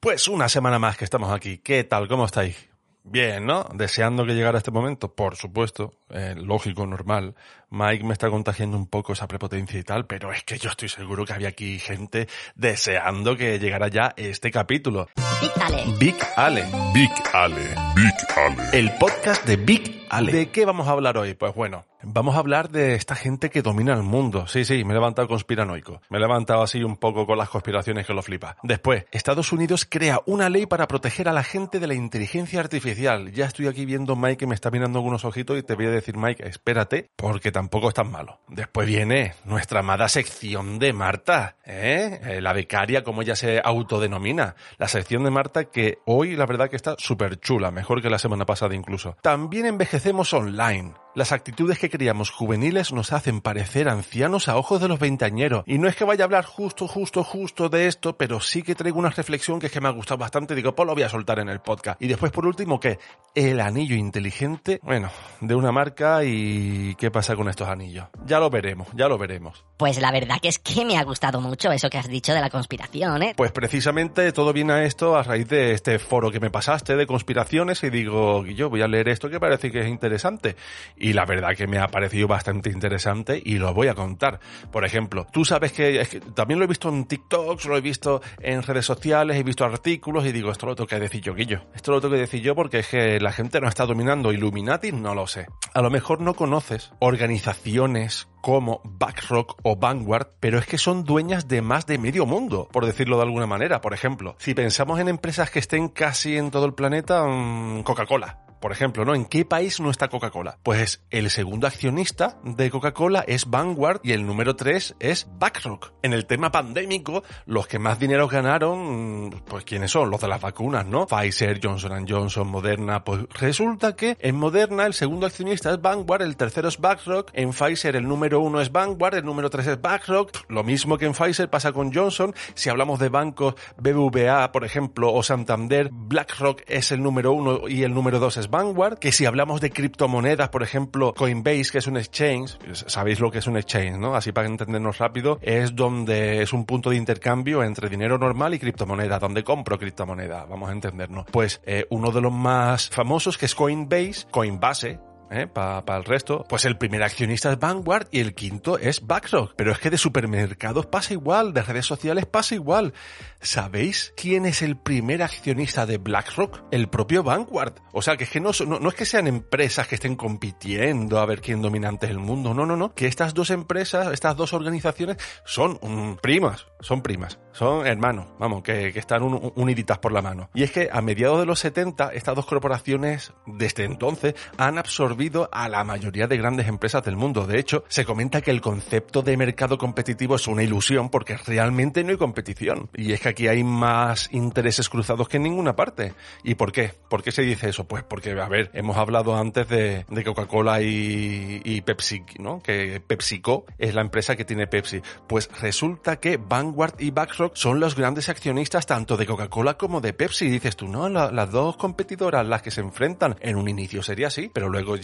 Pues una semana más que estamos aquí. ¿Qué tal? ¿Cómo estáis? Bien, ¿no? Deseando que llegara este momento, por supuesto, eh, lógico, normal. Mike me está contagiando un poco esa prepotencia y tal, pero es que yo estoy seguro que había aquí gente deseando que llegara ya este capítulo. Big Ale. Big Ale. Big Ale. Big Ale. El podcast de Big Ale. ¿De qué vamos a hablar hoy? Pues bueno, vamos a hablar de esta gente que domina el mundo. Sí, sí, me he levantado conspiranoico. Me he levantado así un poco con las conspiraciones que lo flipa. Después, Estados Unidos crea una ley para proteger a la gente de la inteligencia artificial. Ya estoy aquí viendo Mike que me está mirando algunos ojitos y te voy a decir, Mike, espérate, porque tampoco es tan malo. Después viene nuestra amada sección de Marta, ¿eh? Eh, La becaria, como ella se autodenomina. La sección de Marta que hoy la verdad que está súper chula, mejor que la semana pasada incluso. También envejecemos online. Las actitudes que creíamos juveniles nos hacen parecer ancianos a ojos de los veinteañeros. Y no es que vaya a hablar justo, justo, justo de esto, pero sí que traigo una reflexión que es que me ha gustado bastante. Digo, pues lo voy a soltar en el podcast. Y después, por último, que el anillo inteligente, bueno, de una marca y qué pasa con estos anillos. Ya lo veremos, ya lo veremos. Pues la verdad que es que me ha gustado mucho eso que has dicho de la conspiración, ¿eh? Pues precisamente todo viene a esto a raíz de este foro que me pasaste de conspiraciones y digo, yo voy a leer esto que parece que es interesante. Y la verdad que me ha parecido bastante interesante y lo voy a contar. Por ejemplo, tú sabes que, también lo he visto en TikToks, lo he visto en redes sociales, he visto artículos y digo, esto lo tengo que decir yo, Guillo. Esto lo tengo que decir yo porque es que la gente no está dominando Illuminati, no lo sé. A lo mejor no conoces organizaciones como BlackRock o Vanguard, pero es que son dueñas de más de medio mundo, por decirlo de alguna manera. Por ejemplo, si pensamos en empresas que estén casi en todo el planeta, mmm, Coca-Cola. Por ejemplo, ¿no? ¿En qué país no está Coca-Cola? Pues el segundo accionista de Coca-Cola es Vanguard y el número 3 es BlackRock. En el tema pandémico, los que más dinero ganaron, pues ¿quiénes son? Los de las vacunas, ¿no? Pfizer, Johnson Johnson, Moderna. Pues resulta que en Moderna el segundo accionista es Vanguard, el tercero es BlackRock, en Pfizer el número 1 es Vanguard, el número 3 es BlackRock. Lo mismo que en Pfizer pasa con Johnson. Si hablamos de bancos BBVA, por ejemplo, o Santander, BlackRock es el número 1 y el número 2 es Vanguard, que si hablamos de criptomonedas, por ejemplo, Coinbase, que es un exchange, sabéis lo que es un exchange, ¿no? Así para entendernos rápido, es donde es un punto de intercambio entre dinero normal y criptomoneda, donde compro criptomoneda, vamos a entendernos. Pues eh, uno de los más famosos, que es Coinbase, Coinbase, ¿eh? para pa el resto, pues el primer accionista es Vanguard y el quinto es BlackRock. Pero es que de supermercados pasa igual, de redes sociales pasa igual. ¿Sabéis quién es el primer accionista de BlackRock? El propio Vanguard. O sea, que es que no, es que sean empresas que estén compitiendo a ver quién domina antes el mundo, no, no, no. Que estas dos empresas, estas dos organizaciones son primas, son primas, son hermanos, vamos, que, que están un, uniditas por la mano. Y es que a mediados de los 70, estas dos corporaciones, desde entonces, han absorbido a la mayoría de grandes empresas del mundo. De hecho, se comenta que el concepto de mercado competitivo es una ilusión porque realmente no hay competición. Y es que aquí hay más intereses cruzados que en ninguna parte. ¿Y por qué? ¿Por qué se dice eso? Pues porque, a ver, hemos hablado antes de, de Coca-Cola y, Pepsi, ¿no? Que PepsiCo es la empresa que tiene Pepsi. Pues resulta que Vanguard y BlackRock son los grandes accionistas tanto de Coca-Cola como de Pepsi. Dices tú, no, la, las dos competidoras, las que se enfrentan, en un inicio sería así, pero luego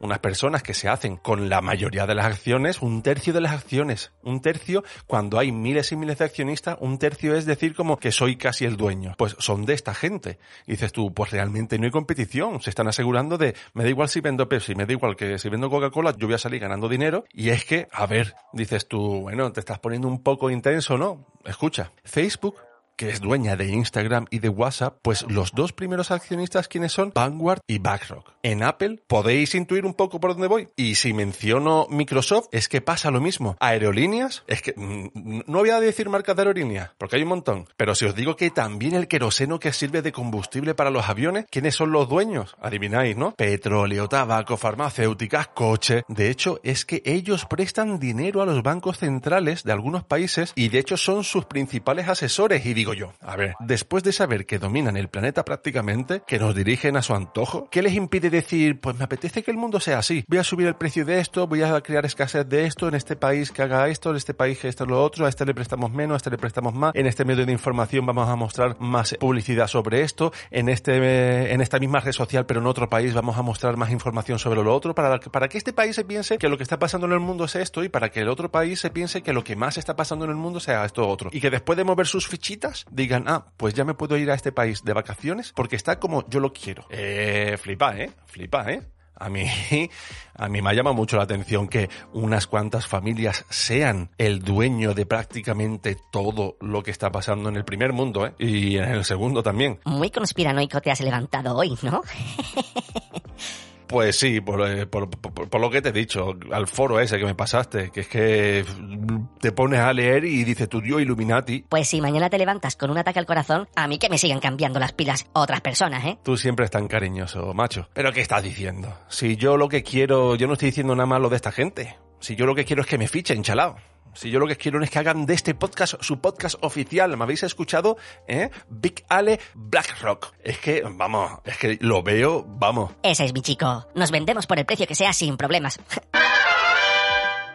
unas personas que se hacen con la mayoría de las acciones, un tercio de las acciones, un tercio, cuando hay miles y miles de accionistas, un tercio es decir como que soy casi el dueño. Pues son de esta gente. Y dices tú, pues realmente no hay competición. Se están asegurando de, me da igual si vendo Pepsi, me da igual que si vendo Coca-Cola, yo voy a salir ganando dinero. Y es que, a ver, dices tú, bueno, te estás poniendo un poco intenso, ¿no? Escucha, Facebook que es dueña de Instagram y de WhatsApp, pues los dos primeros accionistas quienes son Vanguard y BlackRock. En Apple podéis intuir un poco por dónde voy. Y si menciono Microsoft, es que pasa lo mismo. Aerolíneas, es que mm, no voy a decir marcas de aerolíneas, porque hay un montón. Pero si os digo que también el queroseno que sirve de combustible para los aviones, ¿quiénes son los dueños? Adivináis, ¿no? Petróleo, tabaco, farmacéuticas, coche. De hecho, es que ellos prestan dinero a los bancos centrales de algunos países y de hecho son sus principales asesores. Y digo yo, a ver, después de saber que dominan el planeta prácticamente, que nos dirigen a su antojo, ¿qué les impide decir, pues me apetece que el mundo sea así? Voy a subir el precio de esto, voy a crear escasez de esto, en este país que haga esto, en este país que esto lo otro, a este le prestamos menos, a este le prestamos más, en este medio de información vamos a mostrar más publicidad sobre esto, en este, en esta misma red social, pero en otro país vamos a mostrar más información sobre lo otro, para, para que este país se piense que lo que está pasando en el mundo es esto y para que el otro país se piense que lo que más está pasando en el mundo sea esto otro. Y que después de mover sus fichitas, digan, ah, pues ya me puedo ir a este país de vacaciones porque está como yo lo quiero. Eh, flipa, ¿eh? Flipa, ¿eh? A mí, a mí me llama mucho la atención que unas cuantas familias sean el dueño de prácticamente todo lo que está pasando en el primer mundo, ¿eh? Y en el segundo también. Muy conspiranoico te has levantado hoy, ¿no? Pues sí, por, eh, por, por, por, lo que te he dicho, al foro ese que me pasaste, que es que te pones a leer y dices tu Dios Illuminati. Pues si mañana te levantas con un ataque al corazón, a mí que me sigan cambiando las pilas otras personas, ¿eh? Tú siempre es tan cariñoso, macho. ¿Pero qué estás diciendo? Si yo lo que quiero, yo no estoy diciendo nada malo de esta gente. Si yo lo que quiero es que me fichen, chalao. Si yo lo que quiero es que hagan de este podcast su podcast oficial. ¿Me habéis escuchado? ¿Eh? Big Ale Blackrock. Es que, vamos, es que lo veo, vamos. Ese es mi chico. Nos vendemos por el precio que sea sin problemas.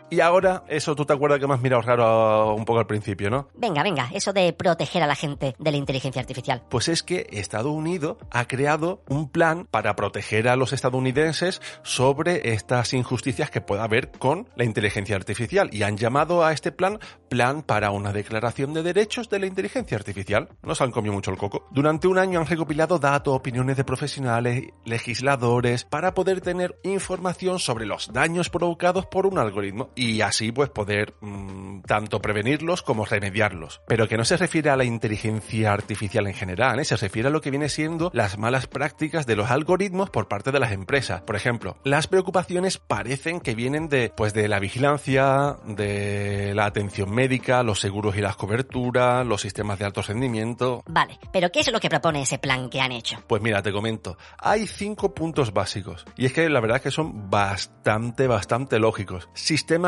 Y ahora, eso tú te acuerdas que me has mirado raro un poco al principio, ¿no? Venga, venga, eso de proteger a la gente de la inteligencia artificial. Pues es que Estados Unidos ha creado un plan para proteger a los estadounidenses sobre estas injusticias que pueda haber con la inteligencia artificial y han llamado a este plan Plan para una declaración de derechos de la inteligencia artificial. Nos han comido mucho el coco. Durante un año han recopilado datos, opiniones de profesionales, legisladores, para poder tener información sobre los daños provocados por un algoritmo y así pues poder mmm, tanto prevenirlos como remediarlos. Pero que no se refiere a la inteligencia artificial en general, ¿eh? se refiere a lo que viene siendo las malas prácticas de los algoritmos por parte de las empresas. Por ejemplo, las preocupaciones parecen que vienen de pues de la vigilancia, de la atención médica, los seguros y las coberturas, los sistemas de alto rendimiento. Vale, pero ¿qué es lo que propone ese plan que han hecho? Pues mira, te comento. Hay cinco puntos básicos. Y es que la verdad es que son bastante, bastante lógicos.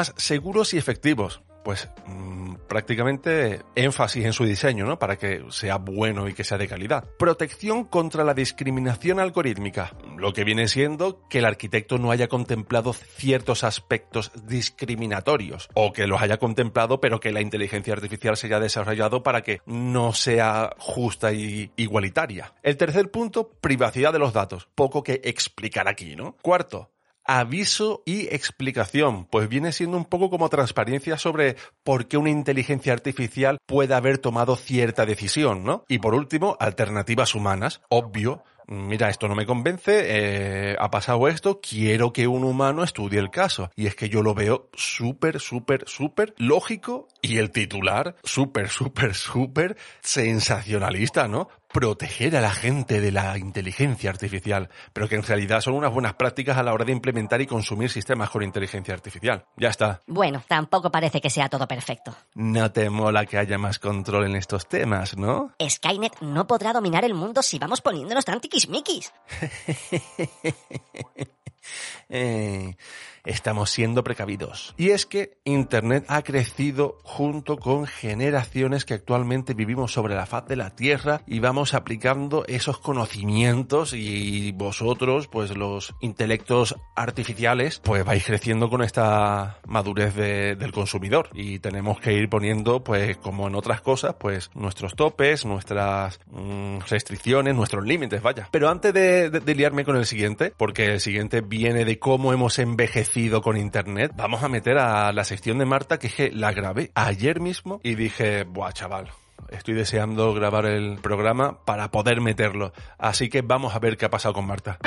Seguros y efectivos. Pues mmm, prácticamente énfasis en su diseño, ¿no? Para que sea bueno y que sea de calidad. Protección contra la discriminación algorítmica, lo que viene siendo que el arquitecto no haya contemplado ciertos aspectos discriminatorios o que los haya contemplado pero que la inteligencia artificial se haya desarrollado para que no sea justa y igualitaria. El tercer punto, privacidad de los datos. Poco que explicar aquí, ¿no? Cuarto, aviso y explicación, pues viene siendo un poco como transparencia sobre por qué una inteligencia artificial puede haber tomado cierta decisión, ¿no? Y por último, alternativas humanas, obvio, mira, esto no me convence, eh, ha pasado esto, quiero que un humano estudie el caso. Y es que yo lo veo súper, súper, súper lógico y el titular súper, súper, súper sensacionalista, ¿no? Proteger a la gente de la inteligencia artificial, pero que en realidad son unas buenas prácticas a la hora de implementar y consumir sistemas con inteligencia artificial. Ya está. Bueno, tampoco parece que sea todo perfecto. No te mola que haya más control en estos temas, ¿no? Skynet no podrá dominar el mundo si vamos poniéndonos tan tiquismiquis. eh, estamos siendo precavidos. Y es que Internet ha crecido junto con generaciones que actualmente vivimos sobre la faz de la Tierra y vamos aplicando esos conocimientos y vosotros, pues los intelectos artificiales, pues vais creciendo con esta madurez de, del consumidor y tenemos que ir poniendo, pues como en otras cosas, pues nuestros topes, nuestras mmm, restricciones, nuestros límites, vaya. Pero antes de, de liarme con el siguiente, porque el siguiente viene de cómo hemos envejecido con internet, vamos a meter a la sección de Marta que es que la grabé ayer mismo y dije, buah, chaval. Estoy deseando grabar el programa para poder meterlo. Así que vamos a ver qué ha pasado con Marta.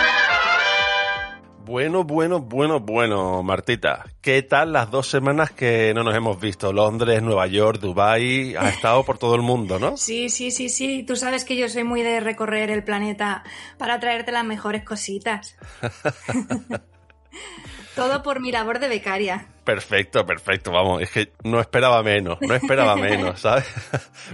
Bueno, bueno, bueno, bueno, Martita. ¿Qué tal las dos semanas que no nos hemos visto? Londres, Nueva York, Dubai, ha estado por todo el mundo, ¿no? Sí, sí, sí, sí. Tú sabes que yo soy muy de recorrer el planeta para traerte las mejores cositas. Todo por mi labor de becaria. Perfecto, perfecto, vamos, es que no esperaba menos, no esperaba menos, ¿sabes?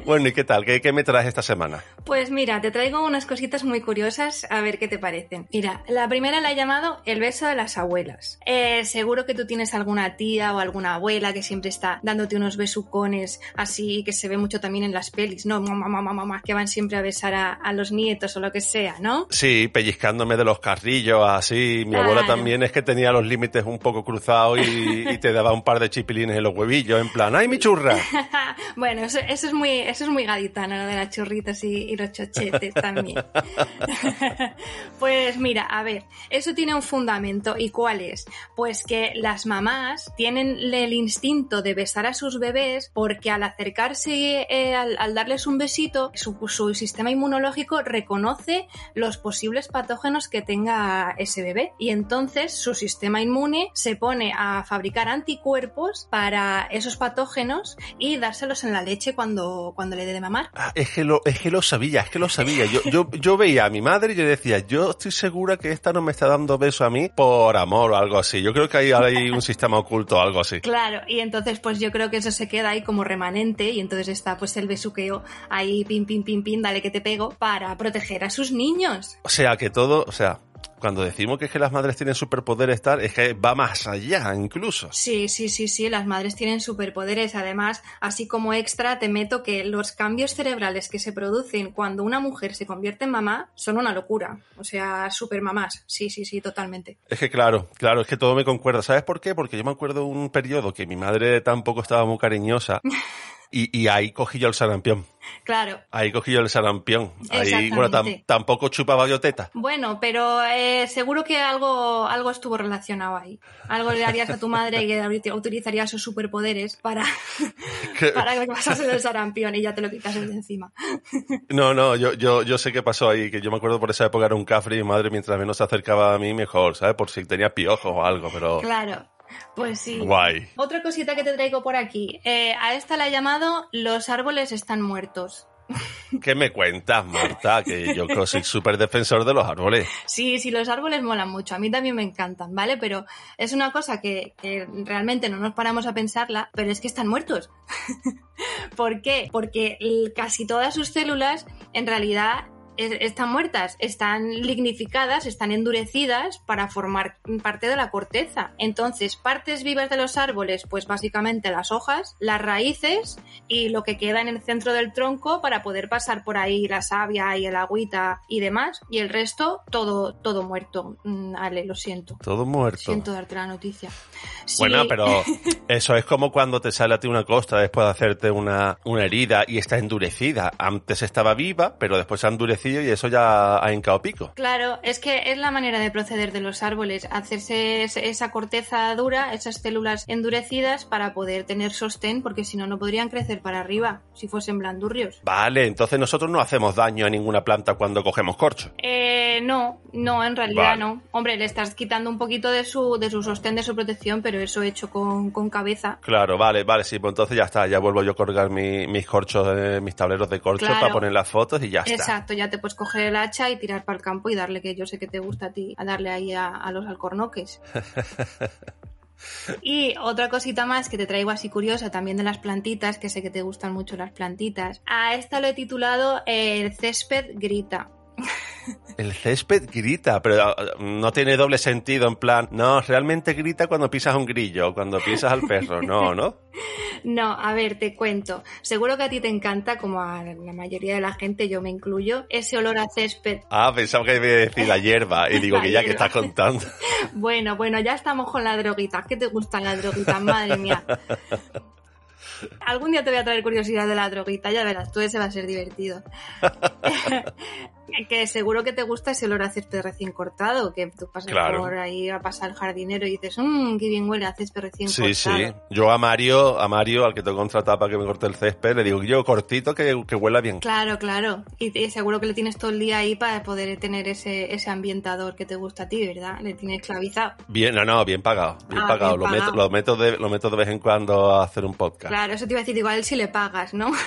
bueno, ¿y qué tal? ¿Qué, ¿Qué, me traes esta semana? Pues mira, te traigo unas cositas muy curiosas, a ver qué te parecen. Mira, la primera la he llamado el beso de las abuelas. Eh, seguro que tú tienes alguna tía o alguna abuela que siempre está dándote unos besucones así, que se ve mucho también en las pelis, ¿no? Mamá, mamá, mamá, que van siempre a besar a, a, los nietos o lo que sea, ¿no? Sí, pellizcándome de los carrillos, así. Mi claro. abuela también es que tenía los límites un poco cruzados y, y y te daba un par de chipilines en los huevillos, en plan, ¡ay, mi churra! bueno, eso, eso, es muy, eso es muy gaditano, lo de las churritas y, y los chochetes también. pues mira, a ver, eso tiene un fundamento. ¿Y cuál es? Pues que las mamás tienen el instinto de besar a sus bebés porque al acercarse, eh, al, al, darles un besito, su, su, sistema inmunológico reconoce los posibles patógenos que tenga ese bebé. Y entonces su sistema inmune se pone a fabricar anticuerpos para esos patógenos y dárselos en la leche cuando, cuando le dé de mamar. Ah, es, que lo, es que lo sabía, es que lo sabía. Yo, yo, yo veía a mi madre y yo decía, yo estoy segura que esta no me está dando beso a mí por amor o algo así. Yo creo que hay, hay un sistema oculto o algo así. Claro, y entonces pues yo creo que eso se queda ahí como remanente y entonces está pues el besuqueo ahí, pim, pim, pim, pim, dale que te pego, para proteger a sus niños. O sea, que todo, o sea, cuando decimos que es que las madres tienen superpoderes tal, es que va más allá incluso. Sí, sí, sí, sí, las madres tienen superpoderes. Además, así como extra, te meto que los cambios cerebrales que se producen cuando una mujer se convierte en mamá son una locura. O sea, super mamás. Sí, sí, sí, totalmente. Es que claro, claro, es que todo me concuerda. ¿Sabes por qué? Porque yo me acuerdo un periodo que mi madre tampoco estaba muy cariñosa. Y, y, ahí cogí yo el sarampión. Claro. Ahí cogí yo el sarampión. Ahí, bueno, tam, tampoco chupaba yo teta. Bueno, pero eh, seguro que algo, algo estuvo relacionado ahí. Algo le harías a tu madre y utilizarías sus superpoderes para, para que pasase el sarampión y ya te lo quitas de encima. No, no, yo, yo, yo sé qué pasó ahí, que yo me acuerdo por esa época era un cafre y mi madre mientras menos se acercaba a mí mejor, ¿sabes? Por si tenía piojos o algo, pero... Claro. Pues sí. Guay. Otra cosita que te traigo por aquí. Eh, a esta la he llamado Los árboles están muertos. ¿Qué me cuentas, Marta? Que yo soy súper defensor de los árboles. Sí, sí, los árboles molan mucho. A mí también me encantan, ¿vale? Pero es una cosa que, que realmente no nos paramos a pensarla, pero es que están muertos. ¿Por qué? Porque casi todas sus células en realidad están muertas, están lignificadas, están endurecidas para formar parte de la corteza. Entonces, partes vivas de los árboles, pues básicamente las hojas, las raíces y lo que queda en el centro del tronco para poder pasar por ahí la savia y el agüita y demás. Y el resto, todo, todo muerto. Ale, lo siento. Todo muerto. Siento darte la noticia. Sí. Bueno, pero eso es como cuando te sale a ti una costa después de hacerte una, una herida y está endurecida. Antes estaba viva, pero después se ha endurecido y eso ya ha hincado pico. Claro, es que es la manera de proceder de los árboles, hacerse esa corteza dura, esas células endurecidas para poder tener sostén, porque si no, no podrían crecer para arriba, si fuesen blandurrios. Vale, entonces nosotros no hacemos daño a ninguna planta cuando cogemos corcho. Eh, no, no, en realidad vale. no. Hombre, le estás quitando un poquito de su, de su sostén, de su protección, pero eso hecho con, con cabeza. Claro, vale, vale, sí, pues entonces ya está, ya vuelvo yo a colgar mi, mis corchos, eh, mis tableros de corcho claro. para poner las fotos y ya está. Exacto, ya te puedes coger el hacha y tirar para el campo y darle, que yo sé que te gusta a ti, a darle ahí a, a los alcornoques. Y otra cosita más que te traigo así curiosa también de las plantitas, que sé que te gustan mucho las plantitas. A esta lo he titulado El césped grita. El césped grita, pero no tiene doble sentido en plan, no, realmente grita cuando pisas un grillo, cuando pisas al perro, no, ¿no? No, a ver, te cuento. Seguro que a ti te encanta, como a la mayoría de la gente, yo me incluyo, ese olor a césped. Ah, pensaba que iba a decir la hierba, y digo La que ya hierba. que estás contando. Bueno, bueno, ya estamos con las droguitas. ¿Qué te gustan las droguitas? Madre mía. Algún día te voy a traer curiosidad de la droguita, ya verás, tú ese va a ser divertido. Que seguro que te gusta ese olor a césped recién cortado, que tú pasas Claro. por ahí a pasar el jardinero y dices, mmm, qué bien huele a césped recién Sí, sí. cortado. Yo a Mario, a Mario, al que te he contratado para que me corte el césped, le digo yo cortito que, que huela bien. Claro, claro. Y, y seguro que le tienes todo el día ahí para poder tener ese, ese ambientador que te gusta a ti, ¿verdad? Le tienes esclavizado. Bien, no, no, bien pagado, bien Ah, pagado. bien lo, Meto, pagado. lo, meto de, lo meto de vez en cuando a hacer un podcast. Claro, eso te iba a decir, igual si le pagas, ¿no?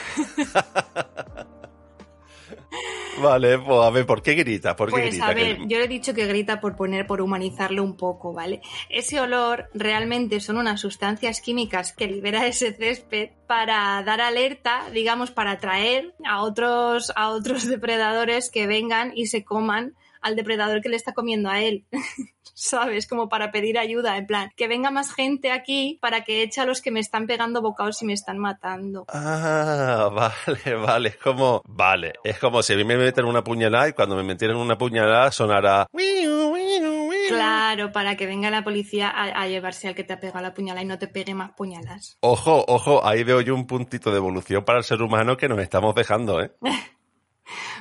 Vale, pues a ver, ¿por qué grita? ¿Por qué Pues grita? a ver, yo le he dicho que grita por poner, por humanizarlo un poco, ¿vale? Ese olor realmente son unas sustancias químicas que libera ese césped para dar alerta, digamos, para atraer a otros, a otros depredadores que vengan y se coman al depredador que le está comiendo a él. ¿Sabes? Como para pedir ayuda, en plan, que venga más gente aquí para que eche a los que me están pegando bocados y me están matando. Ah, vale, vale, es como, vale, es como si a mí me meten una puñalada y cuando me metieran una puñalada sonará... Claro, para que venga la policía a, a llevarse al que te ha pegado la puñalada y no te pegue más puñalas. Ojo, ojo, ahí veo yo un puntito de evolución para el ser humano que nos estamos dejando, ¿eh?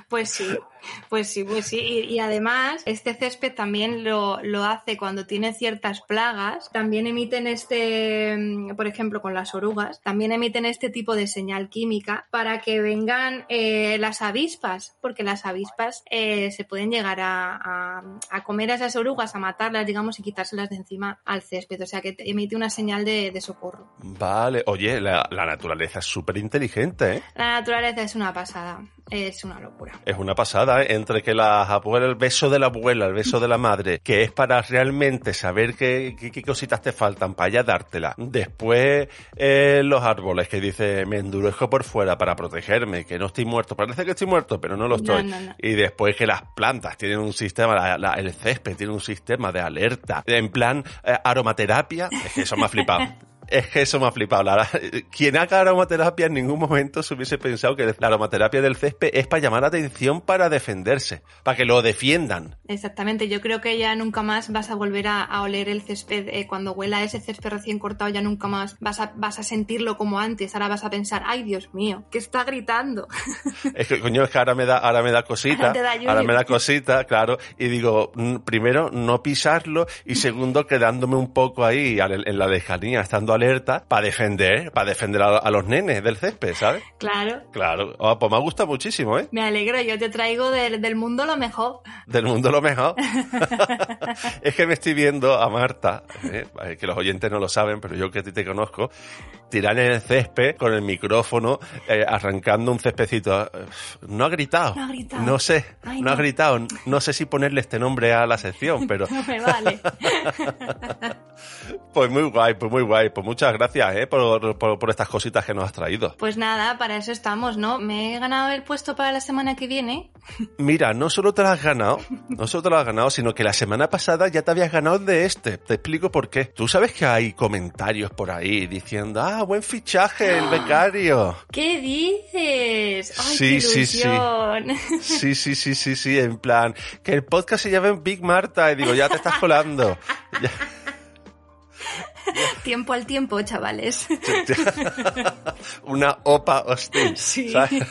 Pues sí, pues sí, pues sí. Y, y además, este césped también lo, lo hace cuando tiene ciertas plagas. También emiten este, mm, por ejemplo, con las orugas, también emiten este tipo de señal química para que vengan eh, las avispas, porque las avispas eh, se pueden llegar a, a- a comer a esas orugas, a matarlas, digamos, y quitárselas de encima al césped. O sea que te emite una señal de, de socorro. Vale, oye, la, la naturaleza es súper inteligente, ¿eh? La naturaleza es una pasada, es una locura. Es una pasada, ¿eh? Entre que las abuelas, el beso de la abuela, el beso de la madre, que es para realmente saber qué, qué, qué cositas te faltan para ya dártela. Después, eh, los árboles, que dice, me endurezco por fuera para protegerme, que no estoy muerto. Parece que estoy muerto, pero no lo estoy. No, no, no. Y después que las plantas tienen un sistema, la- la- el césped tiene un sistema de alerta, en plan eh, aromaterapia. Es que eso me ha flipado. Es que eso me ha flipado. La- quien haga aromaterapia en ningún momento se hubiese pensado que la aromaterapia del césped es para llamar la atención para defenderse, para que lo defiendan. Exactamente, yo creo que ya nunca más vas a volver a, a oler el césped eh, cuando huela ese césped recién cortado, ya nunca más vas a, vas a sentirlo como antes, ahora vas a pensar, ay Dios mío, que está gritando. Es que, coño, es que ahora me da, ahora me da cosita, Te da ahora me da cosita, claro, y digo, mm, primero, no pisarlo, y segundo, quedándome un poco ahí, al- en la lejanía, estando alerta, para defender, para defender a, a los nenes del césped, ¿sabes? Claro, Claro, Ah, pues me ha gustado muchísimo, ¿eh? me alegro, yo te traigo del, del mundo lo mejor. Del mundo lo mejor. es que me estoy viendo a Marta, ¿eh? Que los oyentes no lo saben, pero yo que a ti te conozco, tirar en el césped con el micrófono, eh, arrancando un céspedcito. Eh, No ha gritado. No ha gritado. No sé, Ay, no, ha no. gritado. No sé si ponerle este nombre a la sección, pero No me vale. Pues muy guay, pues muy guay. Pues muchas gracias, ¿eh? Por, por, por estas cositas que nos has traído. Pues nada, para eso estamos, ¿no? Me he ganado el puesto para la semana que viene. Mira, no solo te lo has ganado, no solo te lo has ganado, sino que la semana pasada ya te habías ganado de este. Te explico por qué. Tú sabes que hay comentarios por ahí diciendo, ah, buen fichaje, el becario. ¿Qué dices? ¡Ay, Sí, qué sí, sí. Sí, sí, sí, sí, sí, en plan, que el podcast se llame Big Marta y digo, ya te estás colando. Ya- tiempo al tiempo, chavales. Una opa hostil. Sí. ¿sabes?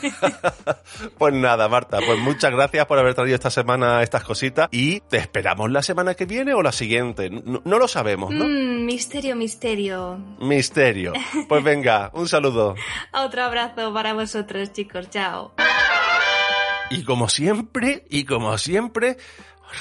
pues nada, Marta, pues muchas gracias por haber traído esta semana estas cositas y te esperamos la semana que viene o la siguiente. No, no lo sabemos, ¿no? Mm, misterio, misterio. Misterio. Pues venga, un saludo. Otro abrazo para vosotros, chicos. Chao. Y como siempre, y como siempre,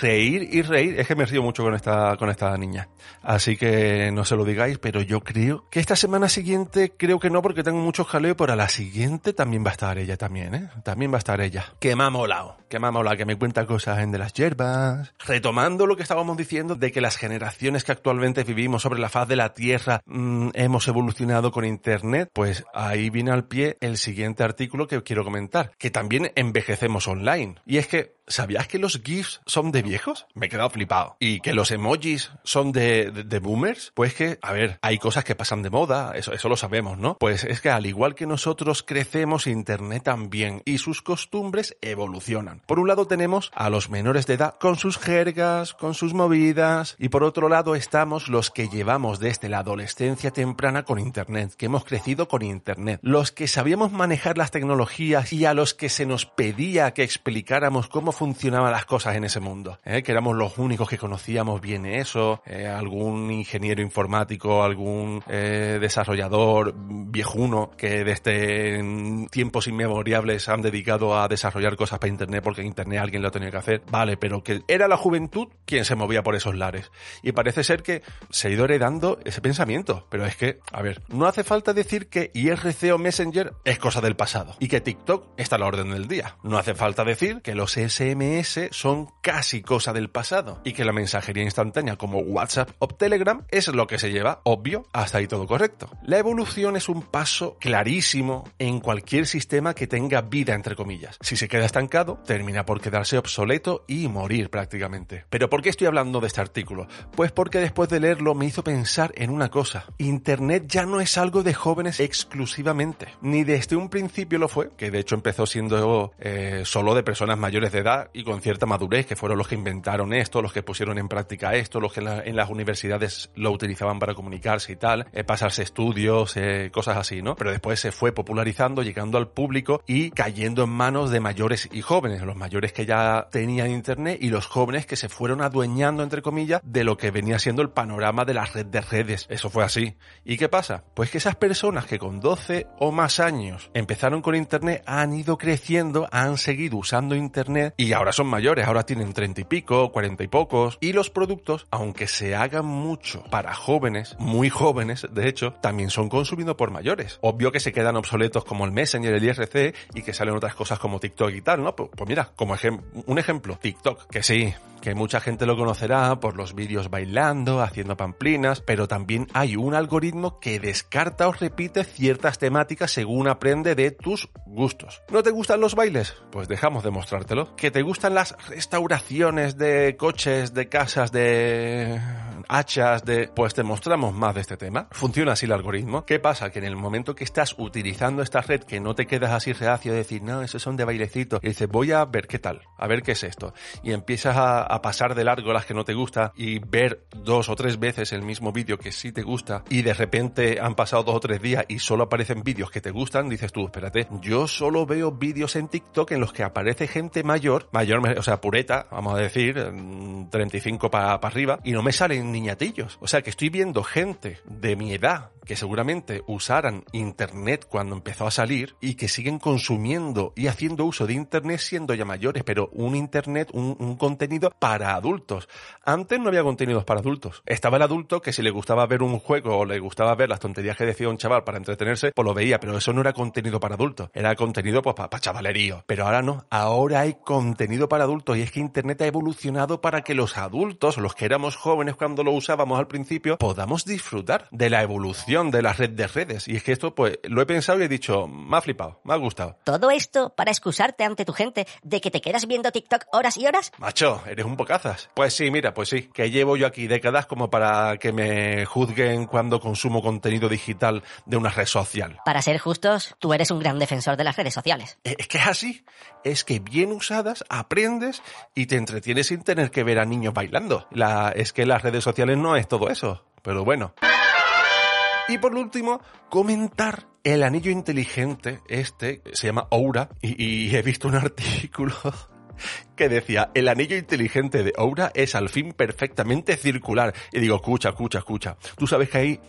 reír y reír. Es que me río mucho con esta, con esta niña. Así que no se lo digáis, pero yo creo que esta semana siguiente, creo que no, porque tengo mucho jaleo, pero a la siguiente también va a estar ella también, ¿eh? También va a estar ella. Que me ha molado, que me ha molado, que me cuenta cosas en de las hierbas. Retomando lo que estábamos diciendo de que las generaciones que actualmente vivimos sobre la faz de la Tierra mm, hemos evolucionado con Internet, pues ahí viene al pie el siguiente artículo que quiero comentar, que también envejecemos online. Y es que, ¿sabías que los GIFs son de viejos? Me he quedado flipado. ¿Y que los emojis son de, de, de boomers? Pues que, a ver, hay cosas que pasan de moda, eso, eso lo sabemos, ¿no? Pues es que al igual que nosotros crecemos, Internet también, y sus costumbres evolucionan. Por un lado tenemos a los menores de edad con sus jergas, con sus movidas, y por otro lado estamos los que llevamos desde la adolescencia temprana con Internet, que hemos crecido con Internet, los que sabíamos manejar las tecnologías y a los que se nos pedía que explicáramos cómo funcionaban las cosas en ese mundo, ¿eh? que éramos los únicos que conocíamos bien eso, eh, algún ingeniero informático, algún eh, desarrollador viejuno que desde mm, tiempos inmemoriales han dedicado a desarrollar cosas para Internet porque en Internet alguien lo tenía que hacer, vale, pero que era la juventud quien se movía por esos lares. Y parece ser que se ha ido heredando ese pensamiento, pero es que, a ver, no hace falta decir que IRC o Messenger es cosa del pasado y que TikTok está a la orden del día. No hace falta decir que los SMS son casi cosa del pasado y que la mensajería instantánea como WhatsApp o Telegram es lo que se lleva, obvio, hasta ahí todo correcto. La evolución es un paso clarísimo en cualquier sistema que tenga vida, entre comillas. Si se queda estancado, termina por quedarse obsoleto y morir prácticamente. Pero ¿por qué estoy hablando de este artículo? Pues porque después de leerlo me hizo pensar en una cosa. Internet ya no es algo de jóvenes exclusivamente. Ni desde un principio lo fue, que de hecho empezó siendo eh, solo de personas mayores de edad y con cierta madurez, que fueron los que inventaron esto, los que pusieron en práctica esto, los que en, las universidades lo utilizaban para comunicarse y tal, eh, pasarse estudios, eh, cosas así, ¿no? Pero después se fue popularizando, llegando al público y cayendo en manos de mayores y jóvenes, los mayores que ya tenían internet y los jóvenes que se fueron adueñando, entre comillas, de lo que venía siendo el panorama de la red de redes. Eso fue así. ¿Y qué pasa? Pues que esas personas que con 12 o más años empezaron con internet han ido creciendo, han seguido usando internet y ahora son mayores, ahora tienen 30 y pico, 40 y pocos. Y los productos, aunque se hagan mucho para jóvenes, muy jóvenes, de hecho, también son consumidos por mayores. Obvio que se quedan obsoletos como el Messenger, el IRC y que salen otras cosas como TikTok y tal, ¿no? Pues, pues mira, como un ejemplo, TikTok, que sí, que mucha gente lo conocerá por los vídeos bailando, haciendo pamplinas, pero también hay un algoritmo que descarta o repite ciertas temáticas según aprende de tus gustos. ¿No te gustan los bailes? Pues dejamos de mostrártelo. ¿Que te gustan las restauraciones de coches, de casas, de hachas, de... Pues te mostramos más de este tema. Funciona así el algoritmo. ¿Qué pasa? Que en el momento que estás utilizando esta red, que no te quedas así reacio de decir, no, esos son de bailecito, y dices, voy a ver qué tal, a ver qué es esto. Y empiezas a, pasar de largo las que no te gusta y ver dos o tres veces el mismo vídeo que sí te gusta y de repente han pasado dos o tres días y solo aparecen vídeos que te gustan, dices tú, espérate, yo solo veo vídeos en TikTok en los que aparece gente mayor, mayor, o sea, pureta, vamos a decir, 35 mm, para arriba, y no me salen O sea, que estoy viendo gente de mi edad que seguramente usaran Internet cuando empezó a salir y que siguen consumiendo y haciendo uso de Internet siendo ya mayores, pero un Internet, un, contenido para adultos. Antes no había contenidos para adultos. Estaba el adulto que si le gustaba ver un juego o le gustaba ver las tonterías que decía un chaval para entretenerse, pues lo veía, pero eso no era contenido para adultos. Era contenido pues para chavalerío. Pero ahora no. Ahora hay contenido para adultos y es que Internet ha evolucionado para que los adultos, los que éramos jóvenes cuando lo usábamos al principio, podamos disfrutar de la evolución de la red de redes. Y es que esto, pues, lo he pensado y he dicho, me ha flipado, me ha gustado. ¿Todo esto para excusarte ante tu gente de que te quedas viendo TikTok horas y horas? Macho, eres un pocazas. Pues sí, mira, pues sí, que llevo yo aquí décadas como para que me juzguen cuando consumo contenido digital de una red social. Para ser justos, tú eres un gran defensor de las redes sociales. Eh, es que es así. Es que bien usadas aprendes y te entretienes sin tener que ver a niños bailando. La, es que las redes sociales no es todo eso. Pero bueno. Y por último, comentar el anillo inteligente, este, se llama Oura, y, he visto un artículo que decía, el anillo inteligente de Oura es al fin perfectamente circular. Y digo, escucha, escucha, escucha. Tú sabes que hay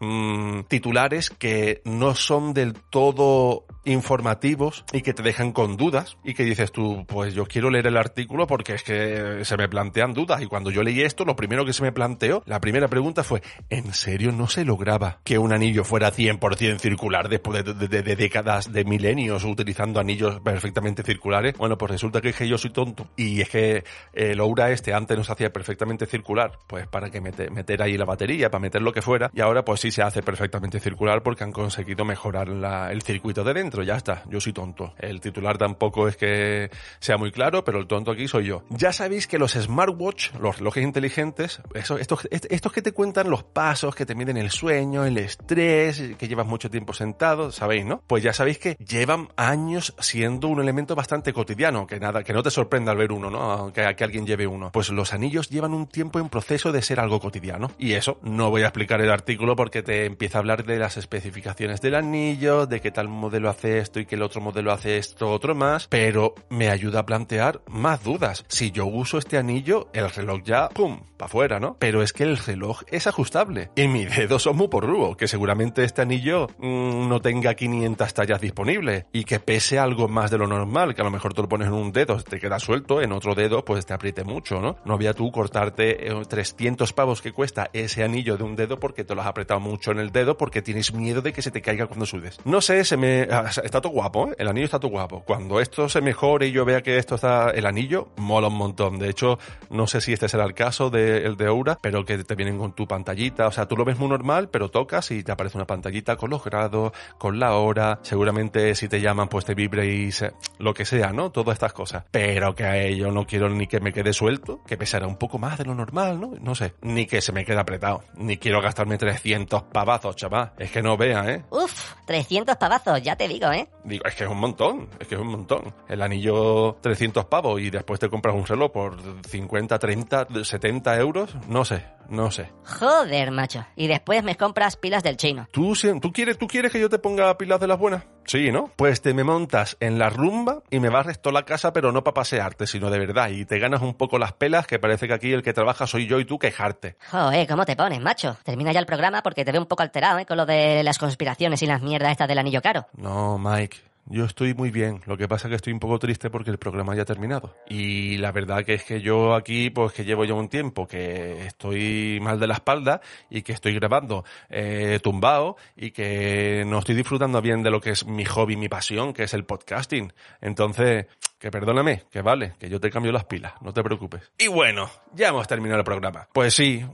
mm, titulares que no son del todo informativos y que te dejan con dudas y que dices tú, pues yo quiero leer el artículo porque es que se me plantean dudas. Y cuando yo leí esto, lo primero que se me planteó, la primera pregunta fue, ¿en serio no se lograba que un anillo fuera 100% circular después de, décadas de milenios utilizando anillos perfectamente circulares? Bueno, pues resulta que, que yo soy tonto. Y es que el Oura este antes nos hacía perfectamente circular, pues para que meter ahí la batería, para meter lo que fuera. Y ahora pues sí se hace perfectamente circular porque han conseguido mejorar el circuito de dentro ya está, yo soy tonto. El titular tampoco es que sea muy claro, pero el tonto aquí soy yo. Ya sabéis que los smartwatch, los relojes inteligentes, eso, estos, estos que te cuentan los pasos, que te miden el sueño, el estrés, que llevas mucho tiempo sentado, sabéis, ¿no? Pues ya sabéis que llevan años siendo un elemento bastante cotidiano, que nada, que no te sorprenda al ver uno, ¿no? Que, que alguien lleve uno. Pues los anillos llevan un tiempo en proceso de ser algo cotidiano. Y eso no voy a explicar el artículo porque te empieza a hablar de las especificaciones del anillo, de qué tal modelo hace esto y que el otro modelo hace esto, otro más, pero me ayuda a plantear más dudas. Si yo uso este anillo, el reloj ya, ¡pum!, para afuera, ¿no? Pero es que el reloj es ajustable y mi dedo son muy porrugo, que seguramente este anillo mm, no tenga 500 tallas disponibles y que pese algo más de lo normal, que a lo mejor tú lo pones en un dedo, te queda suelto, en otro dedo pues te apriete mucho, ¿no? No había tú cortarte 300 eh, pavos que cuesta ese anillo de un dedo porque te lo has apretado mucho en el dedo porque tienes miedo de que se te caiga cuando subes. No sé, se me... Está todo guapo, ¿eh? El anillo está todo guapo. Cuando esto se mejore y yo vea que esto está... El anillo mola un montón. De hecho, no sé si este será el caso del de, de Aura, pero que te vienen con tu pantallita. O sea, tú lo ves muy normal, pero tocas y te aparece una pantallita con los grados, con la hora. Seguramente si te llaman, pues te vibre y lo que sea, ¿no? Todas estas cosas. Pero que a ello no quiero ni que me quede suelto, que pesará un poco más de lo normal, ¿no? No sé. Ni que se me quede apretado. Ni quiero gastarme 300 pavazos, chaval. Es que no vea, ¿eh? Uf, 300 pavazos, ya te digo digo, ¿eh? Digo, es que es un montón, es que es un montón. El anillo 300 pavos y después te compras un reloj por 50, 30, 70 euros, no sé, no sé. Joder, macho. Y después me compras pilas del chino. ¿Tú, ¿Tú, quieres, ¿Tú quieres que yo te ponga pilas de las buenas? Sí, ¿no? Pues te me montas en la rumba y me barres toda la casa, pero no para pasearte, sino de verdad. Y te ganas un poco las pelas, que parece que aquí el que trabaja soy yo y tú quejarte. Joder, ¿cómo te pones, macho? Termina ya el programa porque te veo un poco alterado, ¿eh? Con lo de las conspiraciones y las mierdas estas del anillo caro. No, Mike. Yo estoy muy bien. Lo que pasa es que estoy un poco triste porque el programa ya ha terminado. Y la verdad que es que yo aquí, pues que llevo ya un tiempo que estoy mal de la espalda y que estoy grabando eh, tumbado y que no estoy disfrutando bien de lo que es mi hobby, mi pasión, que es el podcasting. Entonces, que perdóname, que vale, que yo te cambio las pilas, no te preocupes. Y bueno, ya hemos terminado el programa. Pues sí,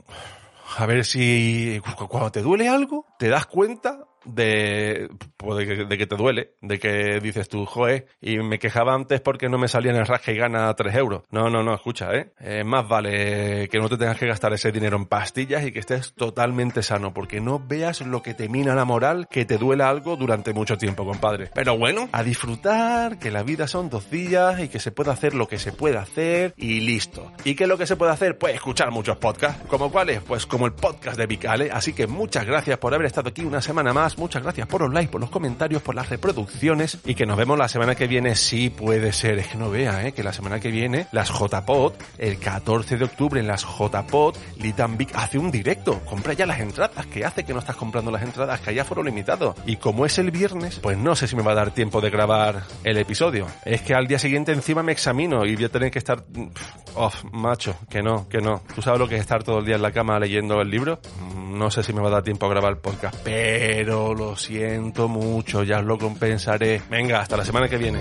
a ver si cu- cuando te duele algo, te das cuenta de, pues, de, que, de que te duele, de que dices tú, joe, y me quejaba antes porque no me salía en el rasca y gana 3 euros. No, no, no, escucha, ¿eh? Eh, Más vale que no te tengas que gastar ese dinero en pastillas y que estés totalmente sano, porque no veas lo que te mina la moral, que te duela algo durante mucho tiempo, compadre. Pero bueno, a disfrutar, que la vida son dos días y que se puede hacer lo que se puede hacer y listo. ¿Y qué es lo que se puede hacer? Pues escuchar muchos podcasts. ¿Como cuáles? Pues como el podcast de Vicale. Así que muchas gracias por haber estado aquí una semana más. Muchas gracias por los likes, por los comentarios, por las reproducciones y que nos vemos la semana que viene. Sí puede ser, es que no vea, ¿eh? que la semana que viene las JPod, el 14 de octubre en las JPod, Litan hace un directo. Compra ya las entradas. ¿Qué hace que no estás comprando las entradas? Que haya foro limitado. Y como es el viernes, pues no sé si me va a dar tiempo de grabar el episodio. Es que al día siguiente encima me examino y voy a tener que estar... Off, macho, que no, que no. ¿Tú sabes lo que es estar todo el día en la cama leyendo el libro? No sé si me va a dar tiempo a grabar el podcast, pero lo siento mucho, ya os lo compensaré. Venga, hasta la semana que viene.